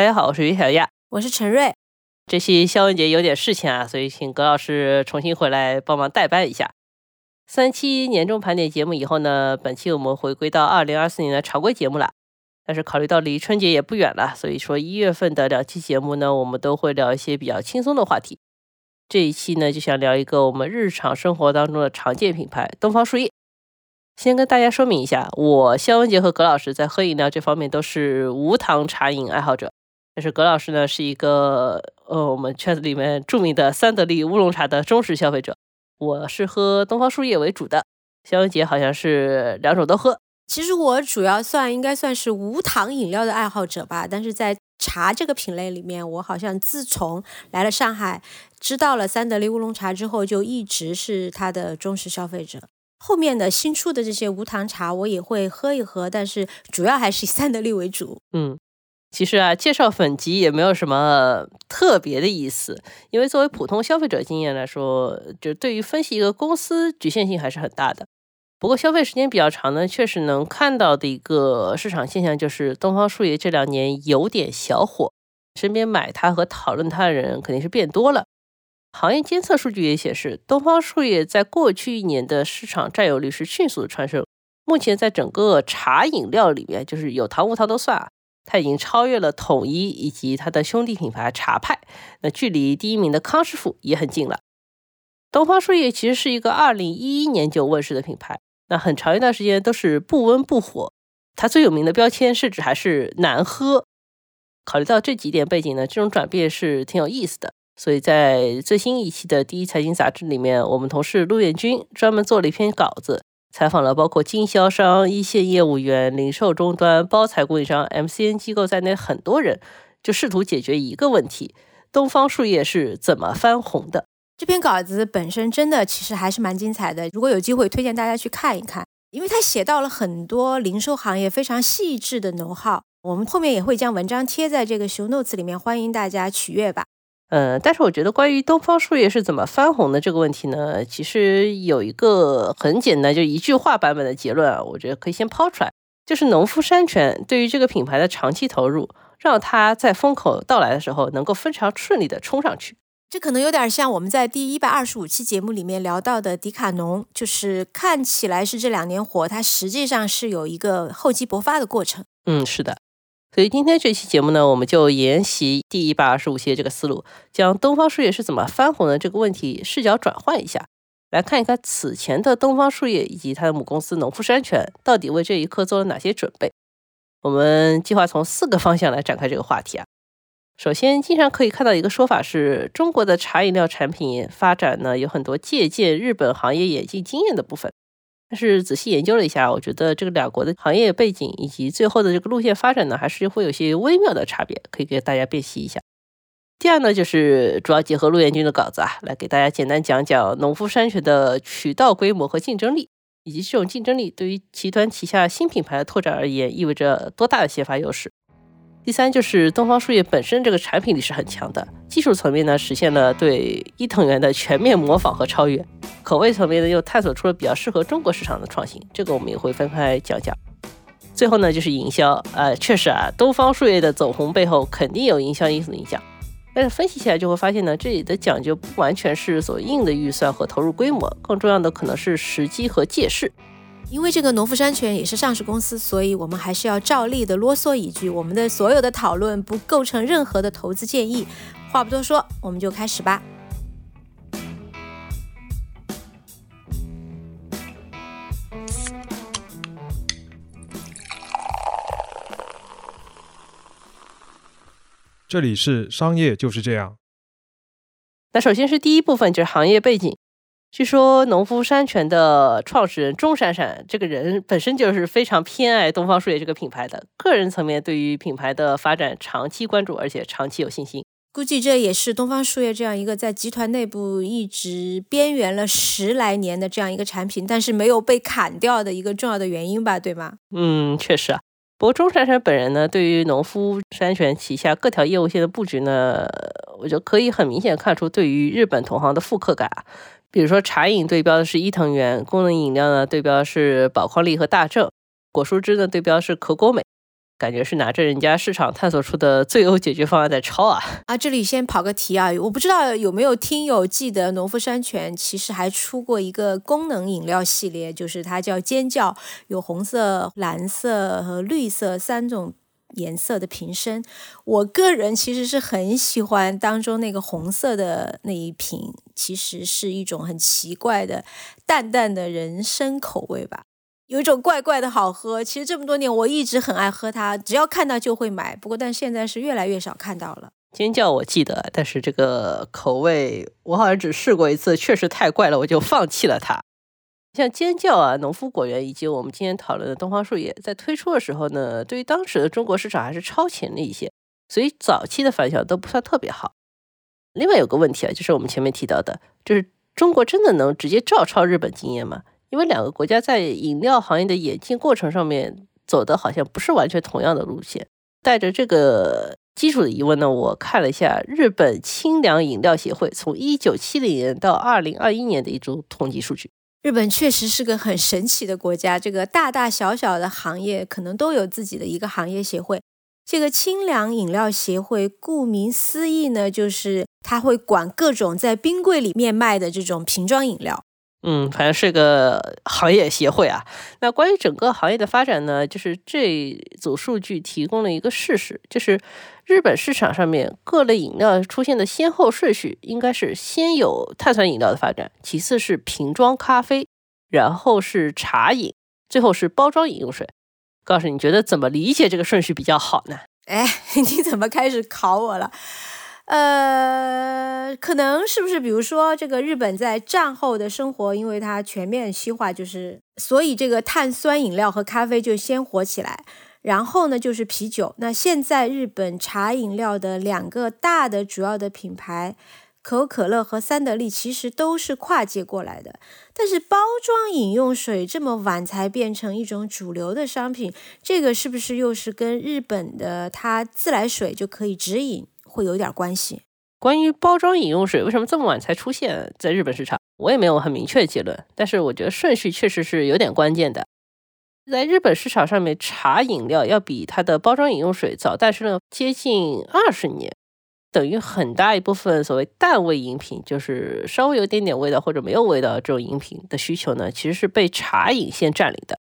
大家好，我是于小亚，我是陈瑞。这期肖文杰有点事情啊，所以请葛老师重新回来帮忙代班一下。三期年终盘点节目以后呢，本期我们回归到二零二四年的常规节目了。但是考虑到离春节也不远了，所以说一月份的两期节目呢，我们都会聊一些比较轻松的话题。这一期呢，就想聊一个我们日常生活当中的常见品牌——东方树叶。先跟大家说明一下，我肖文杰和葛老师在喝饮料这方面都是无糖茶饮爱好者。但是葛老师呢，是一个呃我们圈子里面著名的三得利乌龙茶的忠实消费者。我是喝东方树叶为主的，肖文杰好像是两种都喝。其实我主要算应该算是无糖饮料的爱好者吧，但是在茶这个品类里面，我好像自从来了上海，知道了三得利乌龙茶之后，就一直是它的忠实消费者。后面的新出的这些无糖茶，我也会喝一喝，但是主要还是以三得利为主。嗯，其实啊，介绍粉级也没有什么特别的意思，因为作为普通消费者经验来说，就对于分析一个公司局限性还是很大的。不过消费时间比较长呢，确实能看到的一个市场现象就是东方树叶这两年有点小火，身边买它和讨论它的人肯定是变多了。行业监测数据也显示，东方树叶在过去一年的市场占有率是迅速的蹿升。目前在整个茶饮料里面，就是有糖无糖都算，它已经超越了统一以及它的兄弟品牌茶派，那距离第一名的康师傅也很近了。东方树叶其实是一个二零一一年就问世的品牌。那很长一段时间都是不温不火，它最有名的标签甚至还是难喝。考虑到这几点背景呢，这种转变是挺有意思的。所以在最新一期的第一财经杂志里面，我们同事陆彦军专门做了一篇稿子，采访了包括经销商、一线业务员、零售终端、包材供应商、MCN 机构在内很多人，就试图解决一个问题：东方树叶是怎么翻红的。这篇稿子本身真的其实还是蛮精彩的，如果有机会推荐大家去看一看，因为他写到了很多零售行业非常细致的能耗。我们后面也会将文章贴在这个 show notes 里面，欢迎大家取阅吧。嗯，但是我觉得关于东方树叶是怎么翻红的这个问题呢，其实有一个很简单，就一句话版本的结论啊，我觉得可以先抛出来，就是农夫山泉对于这个品牌的长期投入，让它在风口到来的时候能够非常顺利的冲上去。这可能有点像我们在第一百二十五期节目里面聊到的迪卡侬，就是看起来是这两年火，它实际上是有一个厚积薄发的过程。嗯，是的。所以今天这期节目呢，我们就沿袭第一百二十五期这个思路，将东方树叶是怎么翻红的这个问题视角转换一下，来看一看此前的东方树叶以及它的母公司农夫山泉到底为这一刻做了哪些准备。我们计划从四个方向来展开这个话题啊。首先，经常可以看到一个说法是，中国的茶饮料产品发展呢有很多借鉴日本行业演进经验的部分。但是仔细研究了一下，我觉得这个两国的行业背景以及最后的这个路线发展呢，还是会有些微妙的差别，可以给大家辨析一下。第二呢，就是主要结合陆彦军的稿子啊，来给大家简单讲讲农夫山泉的渠道规模和竞争力，以及这种竞争力对于集团旗下新品牌的拓展而言意味着多大的先发优势。第三就是东方树叶本身这个产品力是很强的，技术层面呢实现了对伊藤园的全面模仿和超越，口味层面呢又探索出了比较适合中国市场的创新，这个我们也会分开讲讲。最后呢就是营销，呃，确实啊，东方树叶的走红背后肯定有营销因素的影响，但是分析起来就会发现呢，这里的讲究不完全是所硬的预算和投入规模，更重要的可能是时机和借势。因为这个农夫山泉也是上市公司，所以我们还是要照例的啰嗦一句：我们的所有的讨论不构成任何的投资建议。话不多说，我们就开始吧。这里是商业就是这样。那首先是第一部分，就是行业背景。据说农夫山泉的创始人钟闪闪这个人本身就是非常偏爱东方树叶这个品牌的，个人层面对于品牌的发展长期关注，而且长期有信心。估计这也是东方树叶这样一个在集团内部一直边缘了十来年的这样一个产品，但是没有被砍掉的一个重要的原因吧，对吗？嗯，确实啊。不过钟闪闪本人呢，对于农夫山泉旗下各条业务线的布局呢，我觉得可以很明显看出对于日本同行的复刻感。比如说茶饮对标的是伊藤园，功能饮料呢对标是宝矿力和大正，果蔬汁呢对标是可果美。感觉是拿着人家市场探索出的最优解决方案在抄啊！啊，这里先跑个题啊，我不知道有没有听友记得农夫山泉其实还出过一个功能饮料系列，就是它叫尖叫，有红色、蓝色和绿色三种颜色的瓶身。我个人其实是很喜欢当中那个红色的那一瓶，其实是一种很奇怪的淡淡的人参口味吧。有一种怪怪的好喝，其实这么多年我一直很爱喝它，只要看到就会买。不过，但现在是越来越少看到了。尖叫我记得，但是这个口味我好像只试过一次，确实太怪了，我就放弃了它。像尖叫啊、农夫果园以及我们今天讨论的东方树叶，在推出的时候呢，对于当时的中国市场还是超前了一些，所以早期的反响都不算特别好。另外有个问题啊，就是我们前面提到的，就是中国真的能直接照抄日本经验吗？因为两个国家在饮料行业的演进过程上面走的好像不是完全同样的路线。带着这个基础的疑问呢，我看了一下日本清凉饮料协会从一九七零年到二零二一年的一组统计数据。日本确实是个很神奇的国家，这个大大小小的行业可能都有自己的一个行业协会。这个清凉饮料协会，顾名思义呢，就是它会管各种在冰柜里面卖的这种瓶装饮料。嗯，反正是个行业协会啊。那关于整个行业的发展呢，就是这组数据提供了一个事实，就是日本市场上面各类饮料出现的先后顺序，应该是先有碳酸饮料的发展，其次是瓶装咖啡，然后是茶饮，最后是包装饮用水。告诉你觉得怎么理解这个顺序比较好呢？哎，你怎么开始考我了？呃，可能是不是比如说这个日本在战后的生活，因为它全面西化，就是所以这个碳酸饮料和咖啡就先火起来，然后呢就是啤酒。那现在日本茶饮料的两个大的主要的品牌，可口可乐和三得利，其实都是跨界过来的。但是包装饮用水这么晚才变成一种主流的商品，这个是不是又是跟日本的它自来水就可以直饮？会有点关系。关于包装饮用水为什么这么晚才出现在日本市场，我也没有很明确的结论。但是我觉得顺序确实是有点关键的。在日本市场上面，茶饮料要比它的包装饮用水早诞生了接近二十年，等于很大一部分所谓淡味饮品，就是稍微有点点味道或者没有味道这种饮品的需求呢，其实是被茶饮先占领的。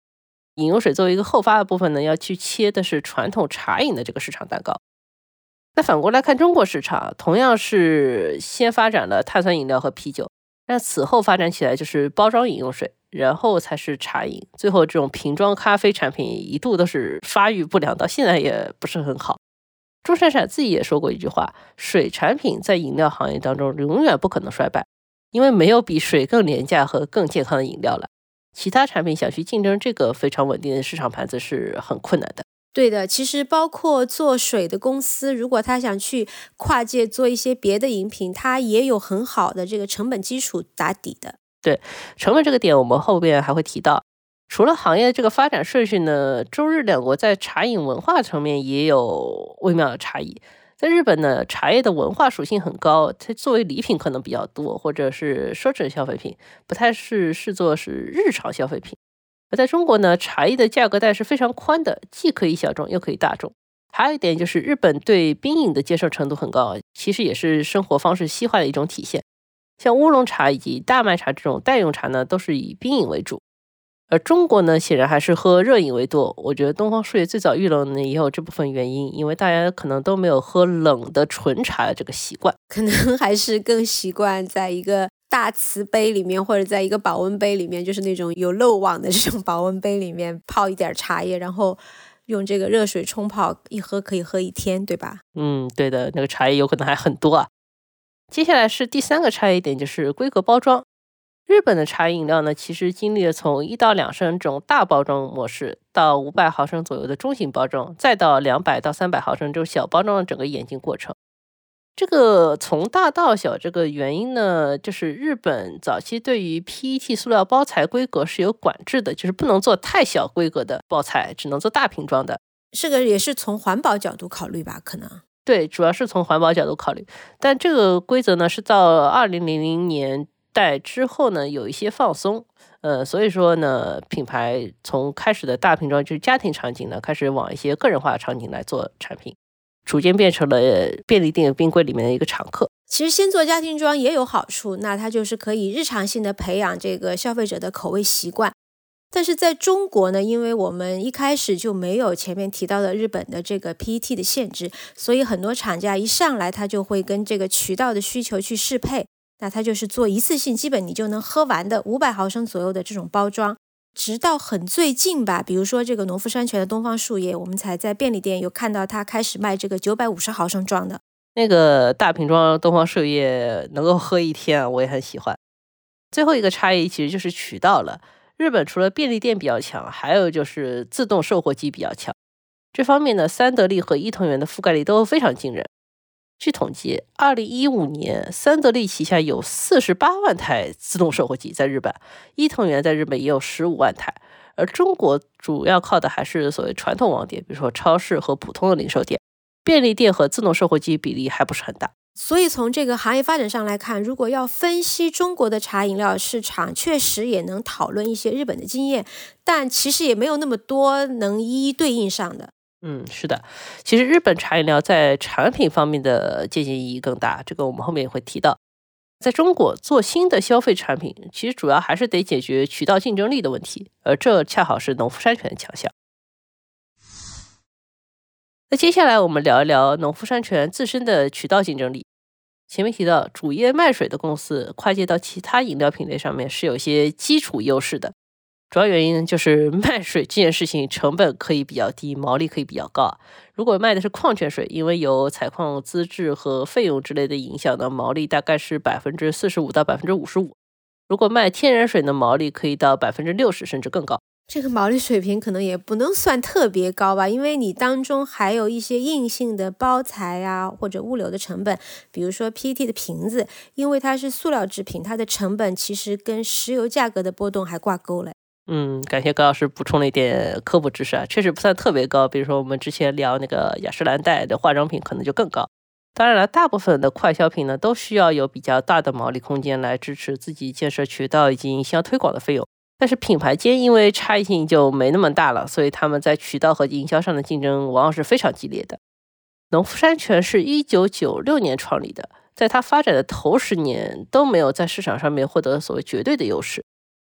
饮用水作为一个后发的部分呢，要去切的是传统茶饮的这个市场蛋糕。那反过来看，中国市场同样是先发展了碳酸饮料和啤酒，但此后发展起来就是包装饮用水，然后才是茶饮，最后这种瓶装咖啡产品一度都是发育不良，到现在也不是很好。钟闪闪自己也说过一句话：水产品在饮料行业当中永远不可能衰败，因为没有比水更廉价和更健康的饮料了。其他产品想去竞争这个非常稳定的市场盘子是很困难的。对的，其实包括做水的公司，如果他想去跨界做一些别的饮品，他也有很好的这个成本基础打底的。对成本这个点，我们后边还会提到。除了行业这个发展顺序呢，中日两国在茶饮文化层面也有微妙的差异。在日本呢，茶叶的文化属性很高，它作为礼品可能比较多，或者是奢侈消费品，不太是视作是日常消费品。而在中国呢，茶叶的价格带是非常宽的，既可以小众又可以大众。还有一点就是，日本对冰饮的接受程度很高，其实也是生活方式西化的一种体现。像乌龙茶以及大麦茶这种代用茶呢，都是以冰饮为主。而中国呢，显然还是喝热饮为多。我觉得东方树叶最早遇冷呢，也有这部分原因，因为大家可能都没有喝冷的纯茶的这个习惯，可能还是更习惯在一个。大瓷杯里面，或者在一个保温杯里面，就是那种有漏网的这种保温杯里面泡一点茶叶，然后用这个热水冲泡，一喝可以喝一天，对吧？嗯，对的，那个茶叶有可能还很多啊。接下来是第三个差异点，就是规格包装。日本的茶饮料呢，其实经历了从一到两升这种大包装模式，到五百毫升左右的中型包装，再到两百到三百毫升这种小包装的整个演进过程。这个从大到小，这个原因呢，就是日本早期对于 PET 塑料包材规格是有管制的，就是不能做太小规格的包材，只能做大瓶装的。这个也是从环保角度考虑吧？可能对，主要是从环保角度考虑。但这个规则呢，是到二零零零年。代之后呢，有一些放松，呃，所以说呢，品牌从开始的大瓶装就是家庭场景呢，开始往一些个人化的场景来做产品，逐渐变成了便利店冰柜里面的一个常客。其实先做家庭装也有好处，那它就是可以日常性的培养这个消费者的口味习惯。但是在中国呢，因为我们一开始就没有前面提到的日本的这个 PET 的限制，所以很多厂家一上来他就会跟这个渠道的需求去适配，那他就是做一次性，基本你就能喝完的五百毫升左右的这种包装。直到很最近吧，比如说这个农夫山泉的东方树叶，我们才在便利店有看到它开始卖这个九百五十毫升装的那个大瓶装东方树叶，能够喝一天，我也很喜欢。最后一个差异其实就是渠道了。日本除了便利店比较强，还有就是自动售货机比较强。这方面呢，三得利和伊藤园的覆盖率都非常惊人。据统计，二零一五年三得利旗下有四十八万台自动售货机在日本，伊藤园在日本也有十五万台。而中国主要靠的还是所谓传统网点，比如说超市和普通的零售店，便利店和自动售货机比例还不是很大。所以从这个行业发展上来看，如果要分析中国的茶饮料市场，确实也能讨论一些日本的经验，但其实也没有那么多能一一对应上的。嗯，是的，其实日本茶饮料在产品方面的借鉴意义更大，这个我们后面也会提到。在中国做新的消费产品，其实主要还是得解决渠道竞争力的问题，而这恰好是农夫山泉的强项。那接下来我们聊一聊农夫山泉自身的渠道竞争力。前面提到，主业卖水的公司跨界到其他饮料品类上面是有些基础优势的。主要原因就是 卖水这件事情成本可以比较低，毛利可以比较高。如果卖的是矿泉水，因为有采矿资质和费用之类的影响呢，毛利大概是百分之四十五到百分之五十五。如果卖天然水呢，毛利可以到百分之六十甚至更高。这个毛利水平可能也不能算特别高吧，因为你当中还有一些硬性的包材啊，或者物流的成本，比如说 PET 的瓶子，因为它是塑料制品，它的成本其实跟石油价格的波动还挂钩了。嗯，感谢高老师补充了一点科普知识啊，确实不算特别高。比如说我们之前聊那个雅诗兰黛的化妆品，可能就更高。当然了，大部分的快消品呢，都需要有比较大的毛利空间来支持自己建设渠道以及营销推广的费用。但是品牌间因为差异性就没那么大了，所以他们在渠道和营销上的竞争往往是非常激烈的。农夫山泉是一九九六年创立的，在它发展的头十年都没有在市场上面获得所谓绝对的优势。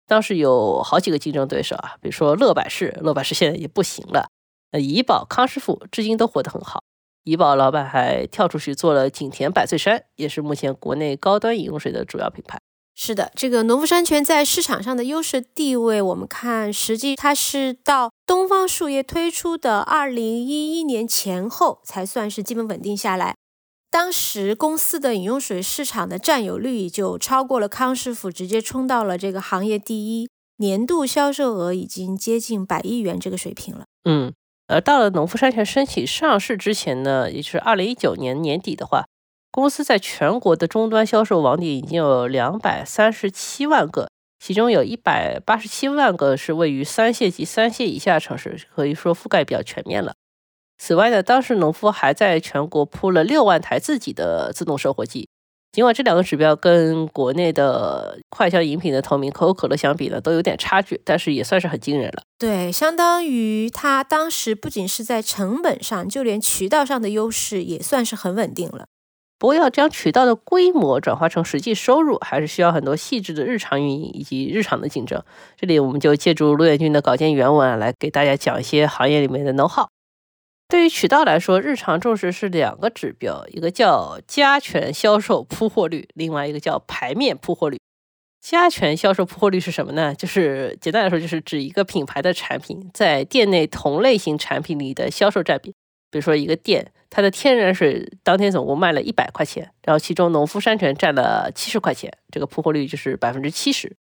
当时有好几个竞争对手啊，比如说乐百氏，乐百氏现在也不行了。呃，怡宝、康师傅至今都活得很好。怡宝老板还跳出去做了景田百岁山，也是目前国内高端饮用水的主要品牌。是的，这个农夫山泉在市场上的优势地位，我们看，实际它是到东方树叶推出的二零一一年前后才算是基本稳定下来。当时公司的饮用水市场的占有率就超过了康师傅，直接冲到了这个行业第一，年度销售额已经接近百亿元这个水平了。嗯，而到了农夫山泉申请上市之前呢，也就是二零一九年年底的话。公司在全国的终端销售网点已经有两百三十七万个，其中有一百八十七万个是位于三线及三线以下城市，可以说覆盖比较全面了。此外呢，当时农夫还在全国铺了六万台自己的自动售货机。尽管这两个指标跟国内的快消饮品的同名可口可乐相比呢，都有点差距，但是也算是很惊人了。对，相当于它当时不仅是在成本上，就连渠道上的优势也算是很稳定了。不过，要将渠道的规模转化成实际收入，还是需要很多细致的日常运营以及日常的竞争。这里我们就借助陆远军的稿件原文来给大家讲一些行业里面的能耗。对于渠道来说，日常重视是两个指标，一个叫加权销售铺货率，另外一个叫牌面铺货率。加权销售铺货率是什么呢？就是简单来说，就是指一个品牌的产品在店内同类型产品里的销售占比。比如说一个店。它的天然水当天总共卖了一百块钱，然后其中农夫山泉占了七十块钱，这个铺货率就是百分之七十。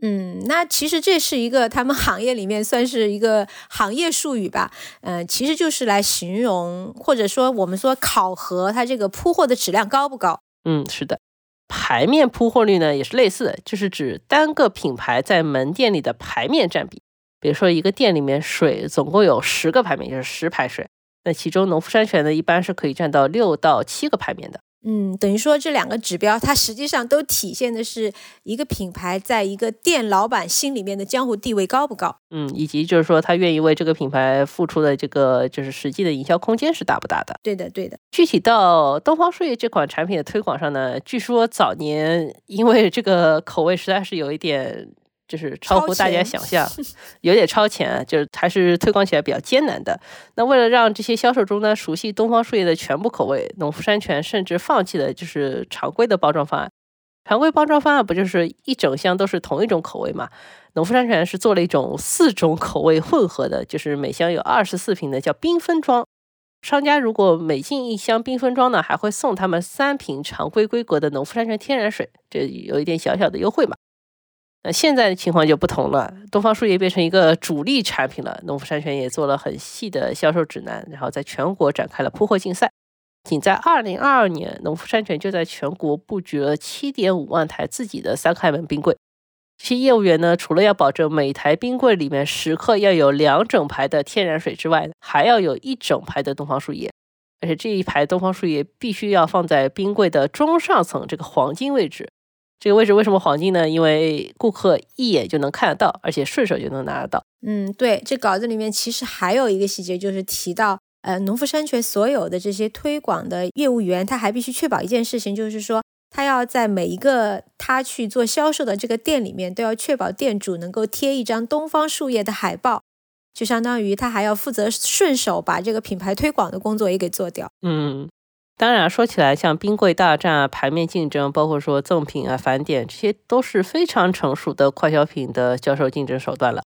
嗯，那其实这是一个他们行业里面算是一个行业术语吧。嗯，其实就是来形容或者说我们说考核它这个铺货的质量高不高。嗯，是的。牌面铺货率呢也是类似的，就是指单个品牌在门店里的牌面占比。比如说一个店里面水总共有十个牌面，就是十排水。那其中农夫山泉呢，一般是可以占到六到七个牌面的。嗯，等于说这两个指标，它实际上都体现的是一个品牌在一个店老板心里面的江湖地位高不高。嗯，以及就是说他愿意为这个品牌付出的这个就是实际的营销空间是大不大的。对的，对的。具体到东方树叶这款产品的推广上呢，据说早年因为这个口味实在是有一点。就是超乎大家想象，有点超前，就是还是推广起来比较艰难的。那为了让这些销售中呢熟悉东方树叶的全部口味，农夫山泉甚至放弃了就是常规的包装方案。常规包装方案不就是一整箱都是同一种口味嘛？农夫山泉是做了一种四种口味混合的，就是每箱有二十四瓶的，叫缤纷装。商家如果每进一箱缤纷装呢，还会送他们三瓶常规规格的农夫山泉天然水，这有一点小小的优惠嘛。那现在的情况就不同了，东方树叶变成一个主力产品了，农夫山泉也做了很细的销售指南，然后在全国展开了铺货竞赛。仅在二零二二年，农夫山泉就在全国布局了七点五万台自己的三开门冰柜。这些业务员呢，除了要保证每台冰柜里面时刻要有两整排的天然水之外，还要有一整排的东方树叶，而且这一排东方树叶必须要放在冰柜的中上层这个黄金位置。这个位置为什么黄金呢？因为顾客一眼就能看得到，而且顺手就能拿得到。嗯，对，这稿子里面其实还有一个细节，就是提到，呃，农夫山泉所有的这些推广的业务员，他还必须确保一件事情，就是说，他要在每一个他去做销售的这个店里面，都要确保店主能够贴一张东方树叶的海报，就相当于他还要负责顺手把这个品牌推广的工作也给做掉。嗯。当然，说起来，像冰柜大战啊、排面竞争，包括说赠品啊、返点，这些都是非常成熟的快消品的销售竞争手段了。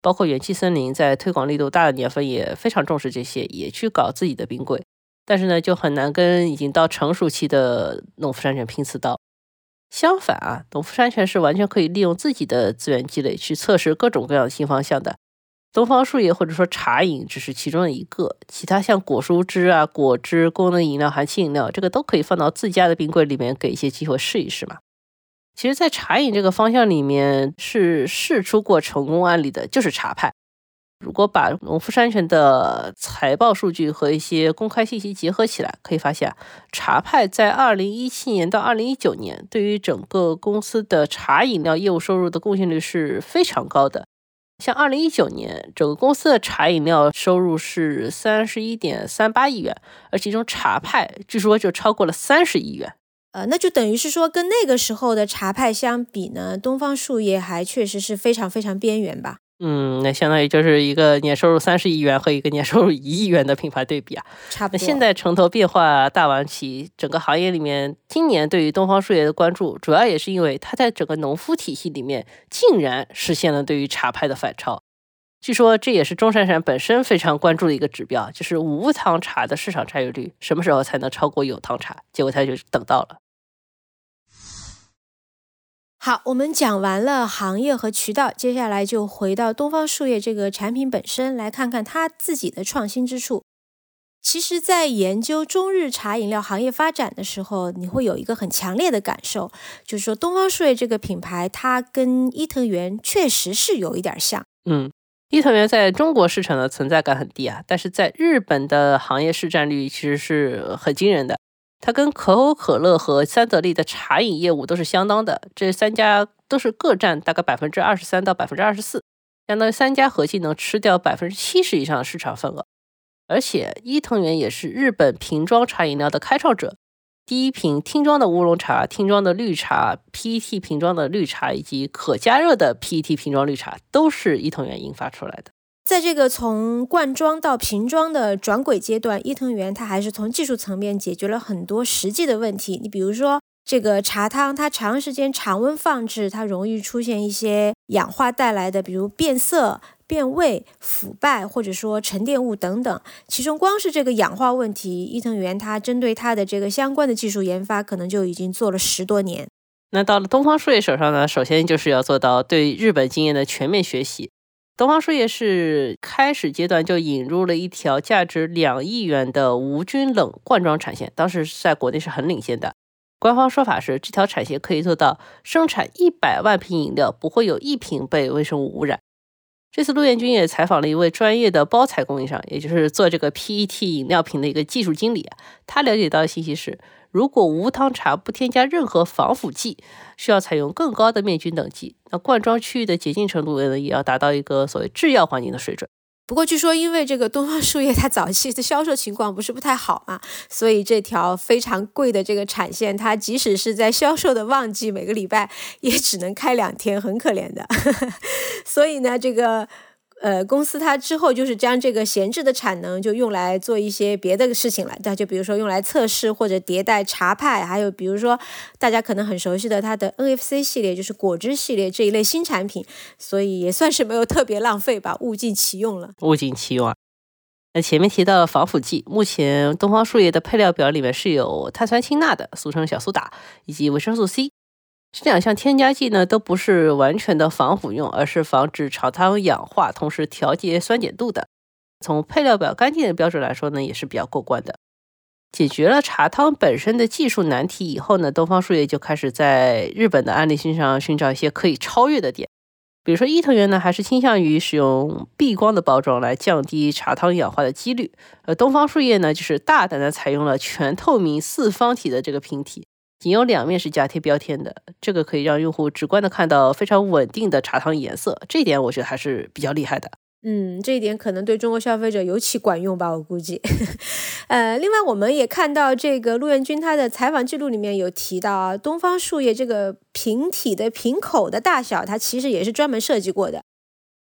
包括元气森林在推广力度大的年份也非常重视这些，也去搞自己的冰柜。但是呢，就很难跟已经到成熟期的农夫山泉拼刺刀。相反啊，农夫山泉是完全可以利用自己的资源积累去测试各种各样的新方向的。东方树叶或者说茶饮只是其中的一个，其他像果蔬汁啊、果汁、功能饮料、含气饮料，这个都可以放到自家的冰柜里面，给一些机会试一试嘛。其实，在茶饮这个方向里面，是试出过成功案例的，就是茶派。如果把农夫山泉的财报数据和一些公开信息结合起来，可以发现，茶派在二零一七年到二零一九年，对于整个公司的茶饮料业务收入的贡献率是非常高的。像二零一九年，整个公司的茶饮料收入是三十一点三八亿元，而其中茶派据说就超过了三十亿元。呃，那就等于是说，跟那个时候的茶派相比呢，东方树叶还确实是非常非常边缘吧。嗯，那相当于就是一个年收入三十亿元和一个年收入一亿元的品牌对比啊，差不多。那现在城投变化大王旗，整个行业里面，今年对于东方树叶的关注，主要也是因为它在整个农夫体系里面，竟然实现了对于茶派的反超。据说这也是钟闪闪本身非常关注的一个指标，就是无糖茶的市场占有率什么时候才能超过有糖茶？结果他就等到了。好，我们讲完了行业和渠道，接下来就回到东方树叶这个产品本身，来看看它自己的创新之处。其实，在研究中日茶饮料行业发展的时候，你会有一个很强烈的感受，就是说东方树叶这个品牌，它跟伊藤园确实是有一点像。嗯，伊藤园在中国市场的存在感很低啊，但是在日本的行业市占率其实是很惊人的。它跟可口可乐和三得利的茶饮业务都是相当的，这三家都是各占大概百分之二十三到百分之二十四，相当于三家合计能吃掉百分之七十以上的市场份额。而且伊藤园也是日本瓶装茶饮料的开创者，第一瓶听装的乌龙茶、听装的绿茶、PET 瓶装的绿茶以及可加热的 PET 瓶装绿茶，都是伊藤园研发出来的。在这个从罐装到瓶装的转轨阶段，伊藤园它还是从技术层面解决了很多实际的问题。你比如说，这个茶汤它长时间常温放置，它容易出现一些氧化带来的，比如变色、变味、腐败，或者说沉淀物等等。其中光是这个氧化问题，伊藤园它针对它的这个相关的技术研发，可能就已经做了十多年。那到了东方树叶手上呢，首先就是要做到对日本经验的全面学习。东方树叶是开始阶段就引入了一条价值两亿元的无菌冷罐装产线，当时在国内是很领先的。官方说法是，这条产线可以做到生产一百万瓶饮料不会有一瓶被微生物污染。这次陆彦军也采访了一位专业的包材供应商，也就是做这个 PET 饮料瓶的一个技术经理。他了解到的信息是，如果无糖茶不添加任何防腐剂，需要采用更高的灭菌等级，那灌装区域的洁净程度呢，也要达到一个所谓制药环境的水准。不过据说，因为这个东方树叶它早期的销售情况不是不太好嘛，所以这条非常贵的这个产线，它即使是在销售的旺季，每个礼拜也只能开两天，很可怜的。所以呢，这个。呃，公司它之后就是将这个闲置的产能就用来做一些别的事情了，那就比如说用来测试或者迭代茶派，还有比如说大家可能很熟悉的它的 NFC 系列，就是果汁系列这一类新产品，所以也算是没有特别浪费吧，物尽其用了。物尽其用啊！那前面提到了防腐剂，目前东方树叶的配料表里面是有碳酸氢钠的，俗称小苏打，以及维生素 C。这两项添加剂呢，都不是完全的防腐用，而是防止茶汤氧化，同时调节酸碱度的。从配料表干净的标准来说呢，也是比较过关的。解决了茶汤本身的技术难题以后呢，东方树叶就开始在日本的案例身上寻找一些可以超越的点。比如说伊藤园呢，还是倾向于使用避光的包装来降低茶汤氧化的几率，而东方树叶呢，就是大胆的采用了全透明四方体的这个瓶体。仅有两面是加贴标签的，这个可以让用户直观的看到非常稳定的茶汤颜色，这一点我觉得还是比较厉害的。嗯，这一点可能对中国消费者尤其管用吧，我估计。呃，另外我们也看到这个陆彦军他的采访记录里面有提到啊，东方树叶这个瓶体的瓶口的大小，它其实也是专门设计过的。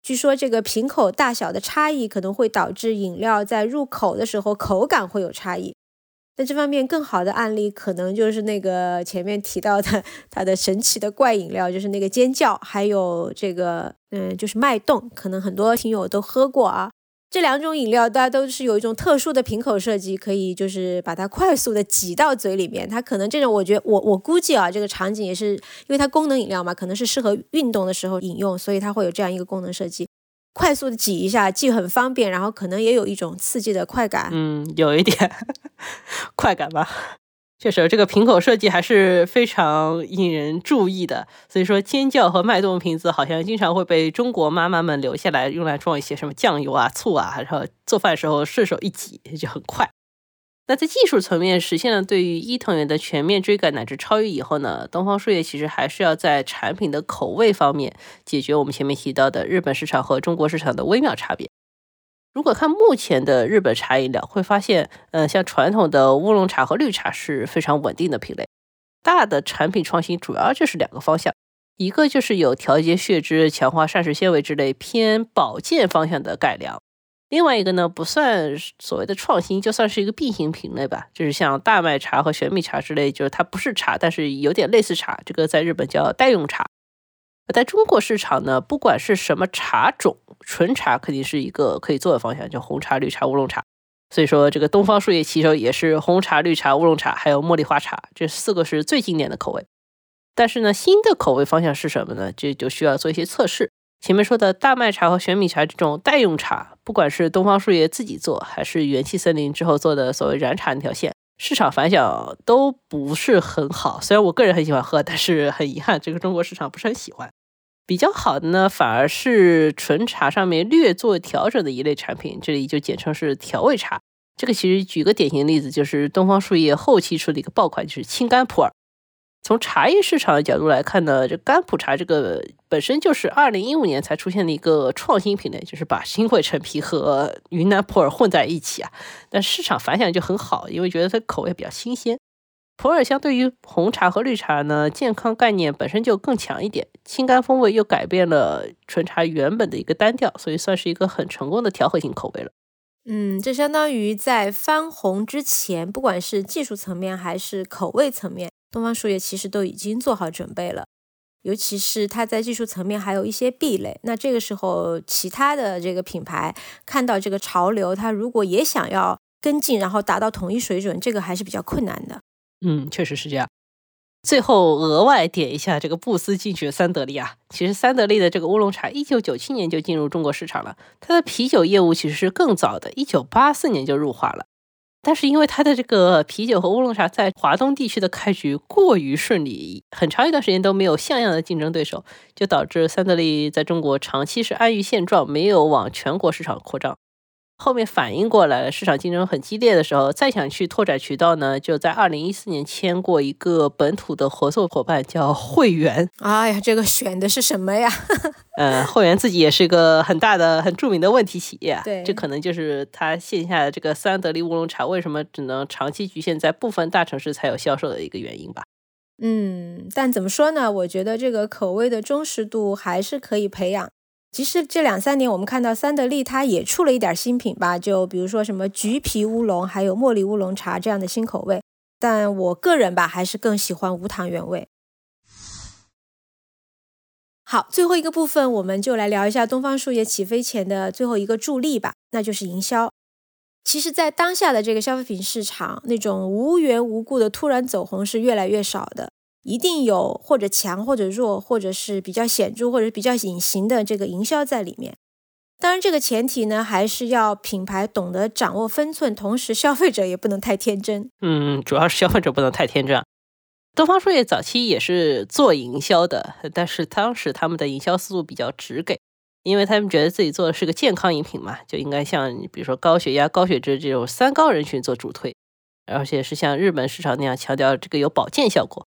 据说这个瓶口大小的差异可能会导致饮料在入口的时候口感会有差异。那这方面更好的案例，可能就是那个前面提到的它的神奇的怪饮料，就是那个尖叫，还有这个嗯，就是脉动，可能很多听友都喝过啊。这两种饮料，大家都是有一种特殊的瓶口设计，可以就是把它快速的挤到嘴里面。它可能这种，我觉得我我估计啊，这个场景也是因为它功能饮料嘛，可能是适合运动的时候饮用，所以它会有这样一个功能设计。快速的挤一下，既很方便，然后可能也有一种刺激的快感。嗯，有一点快感吧。确实，这个瓶口设计还是非常引人注意的。所以说，尖叫和脉动瓶子好像经常会被中国妈妈们留下来，用来装一些什么酱油啊、醋啊，然后做饭时候顺手一挤就很快。那在技术层面实现了对于伊藤园的全面追赶乃至超越以后呢，东方树叶其实还是要在产品的口味方面解决我们前面提到的日本市场和中国市场的微妙差别。如果看目前的日本茶饮料，会发现，呃，像传统的乌龙茶和绿茶是非常稳定的品类。大的产品创新主要就是两个方向，一个就是有调节血脂、强化膳食纤维之类偏保健方向的改良。另外一个呢，不算所谓的创新，就算是一个 B 型品类吧，就是像大麦茶和玄米茶之类，就是它不是茶，但是有点类似茶，这个在日本叫代用茶。在中国市场呢，不管是什么茶种，纯茶肯定是一个可以做的方向，就红茶、绿茶、乌龙茶。所以说，这个东方树叶旗手也是红茶、绿茶、乌龙茶，还有茉莉花茶，这四个是最经典的口味。但是呢，新的口味方向是什么呢？这就需要做一些测试。前面说的大麦茶和玄米茶这种代用茶，不管是东方树叶自己做，还是元气森林之后做的所谓燃茶那条线，市场反响都不是很好。虽然我个人很喜欢喝，但是很遗憾，这个中国市场不是很喜欢。比较好的呢，反而是纯茶上面略做调整的一类产品，这里就简称是调味茶。这个其实举个典型例子，就是东方树叶后期出的一个爆款，就是青柑普洱。从茶叶市场的角度来看呢，这甘普茶这个本身就是二零一五年才出现的一个创新品类，就是把新会陈皮和云南普洱混在一起啊。但市场反响就很好，因为觉得它口味比较新鲜。普洱相对于红茶和绿茶呢，健康概念本身就更强一点，清甘风味又改变了纯茶原本的一个单调，所以算是一个很成功的调和型口味了。嗯，这相当于在翻红之前，不管是技术层面还是口味层面。东方树叶其实都已经做好准备了，尤其是它在技术层面还有一些壁垒。那这个时候，其他的这个品牌看到这个潮流，它如果也想要跟进，然后达到统一水准，这个还是比较困难的。嗯，确实是这样。最后额外点一下这个布斯进取的三得利啊，其实三得利的这个乌龙茶，一九九七年就进入中国市场了。它的啤酒业务其实是更早的，一九八四年就入华了。但是因为它的这个啤酒和乌龙茶在华东地区的开局过于顺利，很长一段时间都没有像样的竞争对手，就导致三得利在中国长期是安于现状，没有往全国市场扩张。后面反应过来了，市场竞争很激烈的时候，再想去拓展渠道呢，就在二零一四年签过一个本土的合作伙伴，叫汇源。哎呀，这个选的是什么呀？呃，汇源自己也是一个很大的、很著名的问题企业。对，这可能就是它线下的这个三得利乌龙茶为什么只能长期局限在部分大城市才有销售的一个原因吧。嗯，但怎么说呢？我觉得这个口味的忠实度还是可以培养。其实这两三年，我们看到三得利它也出了一点新品吧，就比如说什么橘皮乌龙，还有茉莉乌龙茶这样的新口味。但我个人吧，还是更喜欢无糖原味。好，最后一个部分，我们就来聊一下东方树叶起飞前的最后一个助力吧，那就是营销。其实，在当下的这个消费品市场，那种无缘无故的突然走红是越来越少的。一定有或者强或者弱，或者是比较显著或者比较隐形的这个营销在里面。当然，这个前提呢，还是要品牌懂得掌握分寸，同时消费者也不能太天真。嗯，主要是消费者不能太天真。东方树叶早期也是做营销的，但是当时他们的营销思路比较直给，因为他们觉得自己做的是个健康饮品嘛，就应该像比如说高血压、高血脂这种三高人群做主推，而且是像日本市场那样强调这个有保健效果。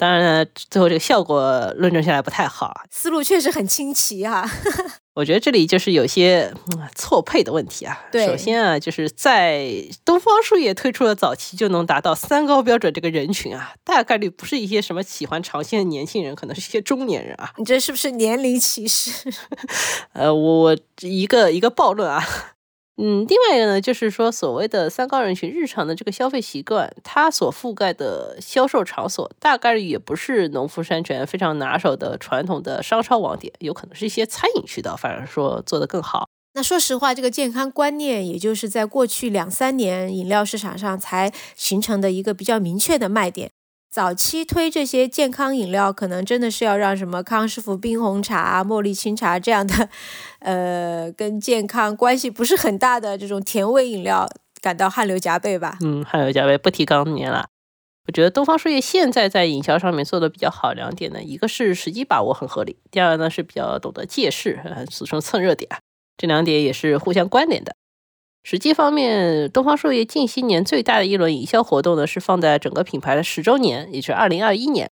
当然呢，最后这个效果论证下来不太好，思路确实很清奇哈。我觉得这里就是有些错配的问题啊。对，首先啊，就是在东方树叶推出的早期就能达到三高标准这个人群啊，大概率不是一些什么喜欢尝鲜的年轻人，可能是一些中年人啊。你这是不是年龄歧视？呃，我我一个一个暴论啊。嗯，另外一个呢，就是说所谓的三高人群日常的这个消费习惯，它所覆盖的销售场所，大概率也不是农夫山泉非常拿手的传统的商超网点，有可能是一些餐饮渠道，反而说做得更好。那说实话，这个健康观念，也就是在过去两三年饮料市场上才形成的一个比较明确的卖点。早期推这些健康饮料，可能真的是要让什么康师傅冰红茶、茉莉清茶这样的，呃，跟健康关系不是很大的这种甜味饮料感到汗流浃背吧？嗯，汗流浃背，不提当年了。我觉得东方树叶现在在营销上面做的比较好两点呢，一个是时机把握很合理，第二呢是比较懂得借势，俗称蹭热点，这两点也是互相关联的。实际方面，东方树叶近些年最大的一轮营销活动呢，是放在整个品牌的十周年，也就是二零二一年。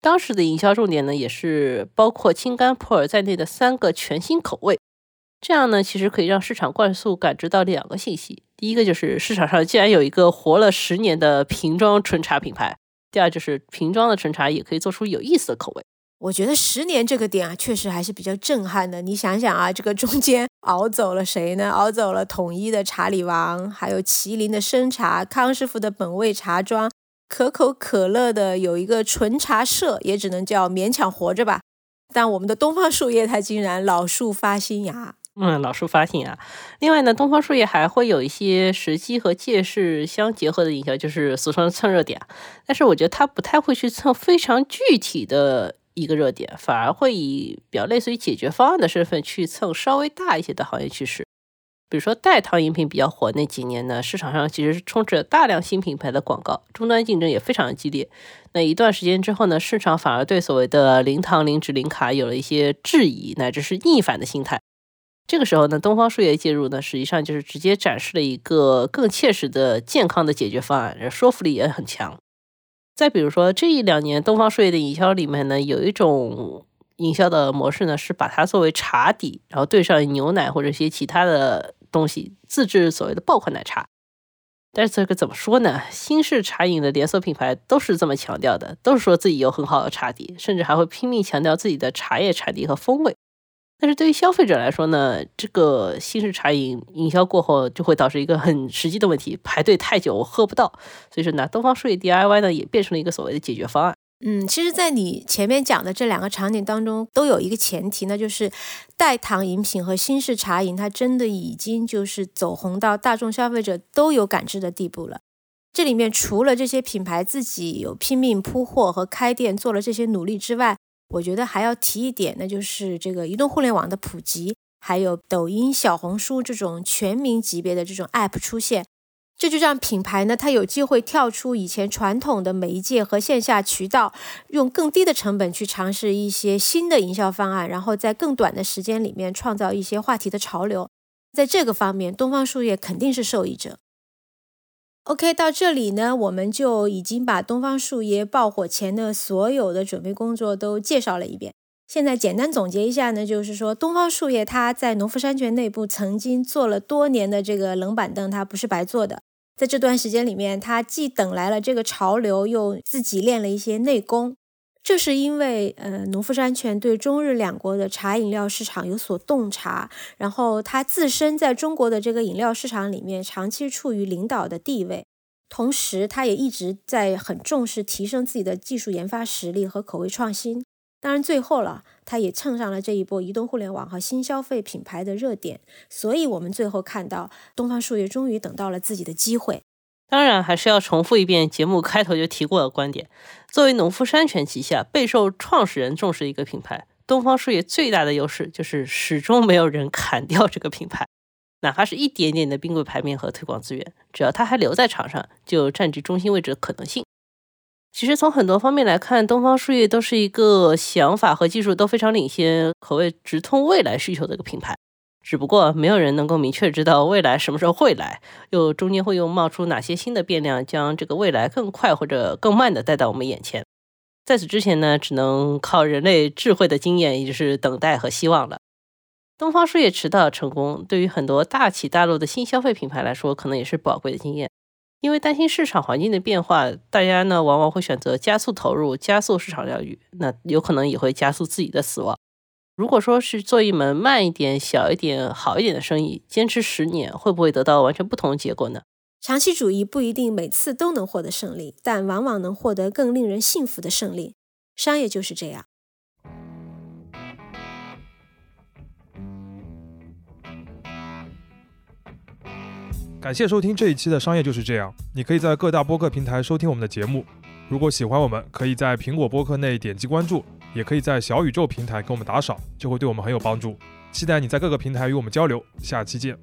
当时的营销重点呢，也是包括青柑普洱在内的三个全新口味。这样呢，其实可以让市场快速感知到两个信息：第一个就是市场上竟然有一个活了十年的瓶装纯茶品牌；第二就是瓶装的纯茶也可以做出有意思的口味。我觉得十年这个点啊，确实还是比较震撼的。你想想啊，这个中间 熬走了谁呢？熬走了统一的茶里王，还有麒麟的生茶，康师傅的本味茶庄，可口可乐的有一个纯茶社，也只能叫勉强活着吧。但我们的东方树叶，它竟然老树发新芽。嗯，老树发新芽。另外呢，东方树叶还会有一些时机和借势相结合的营销，就是俗称蹭热点。但是我觉得它不太会去蹭非常具体的。一个热点，反而会以比较类似于解决方案的身份去蹭稍微大一些的行业趋势。比如说代糖饮品比较火那几年呢，市场上其实是充斥着大量新品牌的广告，终端竞争也非常的激烈。那一段时间之后呢，市场反而对所谓的零糖、零脂、零卡有了一些质疑，乃至是逆反的心态。这个时候呢，东方树叶介入呢，实际上就是直接展示了一个更切实的健康的解决方案，说服力也很强。再比如说，这一两年东方树叶的营销里面呢，有一种营销的模式呢，是把它作为茶底，然后兑上牛奶或者一些其他的东西，自制所谓的爆款奶茶。但是这个怎么说呢？新式茶饮的连锁品牌都是这么强调的，都是说自己有很好的茶底，甚至还会拼命强调自己的茶叶产地和风味。但是对于消费者来说呢，这个新式茶饮营销过后，就会导致一个很实际的问题：排队太久，我喝不到。所以说呢，东方树叶 DIY 呢也变成了一个所谓的解决方案。嗯，其实，在你前面讲的这两个场景当中，都有一个前提，那就是代糖饮品和新式茶饮，它真的已经就是走红到大众消费者都有感知的地步了。这里面除了这些品牌自己有拼命铺货和开店做了这些努力之外，我觉得还要提一点，那就是这个移动互联网的普及，还有抖音、小红书这种全民级别的这种 App 出现，这就让品牌呢，它有机会跳出以前传统的媒介和线下渠道，用更低的成本去尝试一些新的营销方案，然后在更短的时间里面创造一些话题的潮流。在这个方面，东方树叶肯定是受益者。OK，到这里呢，我们就已经把东方树叶爆火前的所有的准备工作都介绍了一遍。现在简单总结一下呢，就是说东方树叶它在农夫山泉内部曾经做了多年的这个冷板凳，它不是白做的。在这段时间里面，它既等来了这个潮流，又自己练了一些内功。这是因为，呃，农夫山泉对中日两国的茶饮料市场有所洞察，然后他自身在中国的这个饮料市场里面长期处于领导的地位，同时他也一直在很重视提升自己的技术研发实力和口味创新。当然，最后了，他也蹭上了这一波移动互联网和新消费品牌的热点，所以我们最后看到东方树叶终于等到了自己的机会。当然，还是要重复一遍节目开头就提过的观点。作为农夫山泉旗下备受创始人重视的一个品牌，东方树叶最大的优势就是始终没有人砍掉这个品牌，哪怕是一点点的冰柜牌面和推广资源，只要它还留在场上，就有占据中心位置的可能性。其实从很多方面来看，东方树叶都是一个想法和技术都非常领先、可谓直通未来需求的一个品牌。只不过没有人能够明确知道未来什么时候会来，又中间会又冒出哪些新的变量，将这个未来更快或者更慢的带到我们眼前。在此之前呢，只能靠人类智慧的经验，也就是等待和希望了。东方树叶迟到成功，对于很多大起大落的新消费品牌来说，可能也是宝贵的经验。因为担心市场环境的变化，大家呢往往会选择加速投入、加速市场疗愈，那有可能也会加速自己的死亡。如果说是做一门慢一点、小一点、好一点的生意，坚持十年，会不会得到完全不同的结果呢？长期主义不一定每次都能获得胜利，但往往能获得更令人信服的胜利。商业就是这样。感谢收听这一期的《商业就是这样》，你可以在各大播客平台收听我们的节目。如果喜欢我们，可以在苹果播客内点击关注。也可以在小宇宙平台给我们打赏，就会对我们很有帮助。期待你在各个平台与我们交流，下期见。